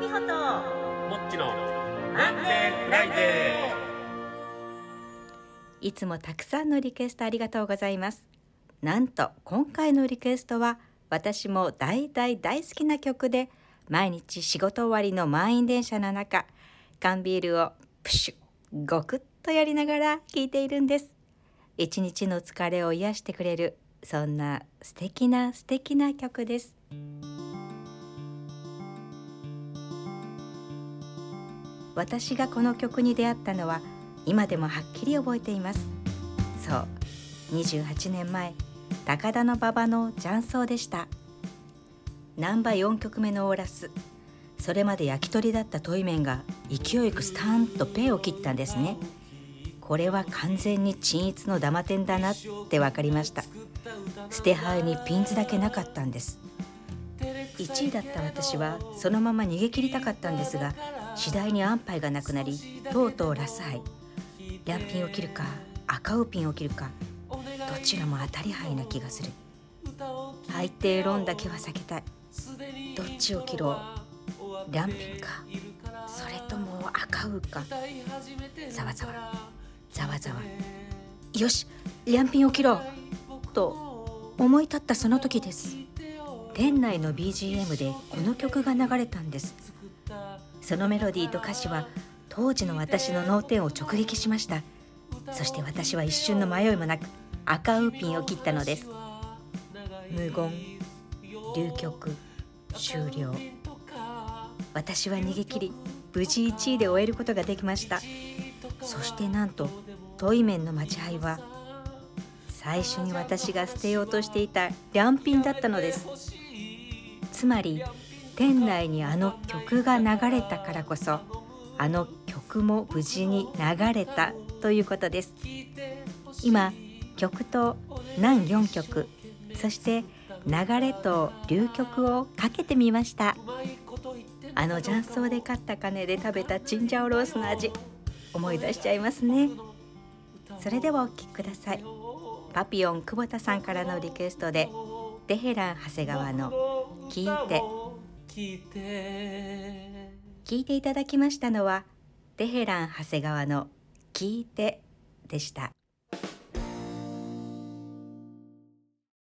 美穂ともっちのマンデー。フライデいつもたくさんのリクエストありがとうございます。なんと今回のリクエストは私も大大大好きな曲で毎日仕事終わりの満員電車の中缶ビールをプシュゴクッとやりながら聴いているんです。一日の疲れを癒してくれるそんな素敵な素敵な曲です私がこの曲に出会ったのは今でもはっきり覚えています。そう28年前高田の馬場の雀荘でした。ナンバ4曲目のオーラスそれまで焼き鳥だったトイメンが勢いよくスタンとペイを切ったんですね。これは完全に鎮一のダマ店だなって分かりました。捨て牌にピンズだけなかったんです。1位だった私はそのまま逃げ切りたかったんですが次第に安牌がなくなりとうとうラス杯両ピンを切るか赤ウピンを切るかどちらも当たり牌な気がする。最低論だけは避けたい。どっちを切ろう。両ピンか。それとも赤ウか。ざわざわ。ざわざわ。よし両ピンを切ろう。と思い立ったその時です。店内の BGM でこの曲が流れたんです。そのメロディーと歌詞は当時の私の脳天を直撃しました。そして私は一瞬の迷いもなく赤ウーピンを切ったのです。無言流曲終了。私は逃げ切り無事1位で終えることができました。そしてなんとトイメンの待ち合いは最初に私が捨てようとしていた両ピンだったのです。つまり店内にあの曲が流れたからこそあの曲も無事に流れたということです。今曲と南4曲そして流れと流曲をかけてみました。あの雀荘で買った金で食べたチンジャオロースの味思い出しちゃいますね。それではお聴きください。パピオン久保田さんからのリクエストでテヘラン長谷川の聞いて。聞いていただきましたのはテヘラン長谷川の聞いてでした。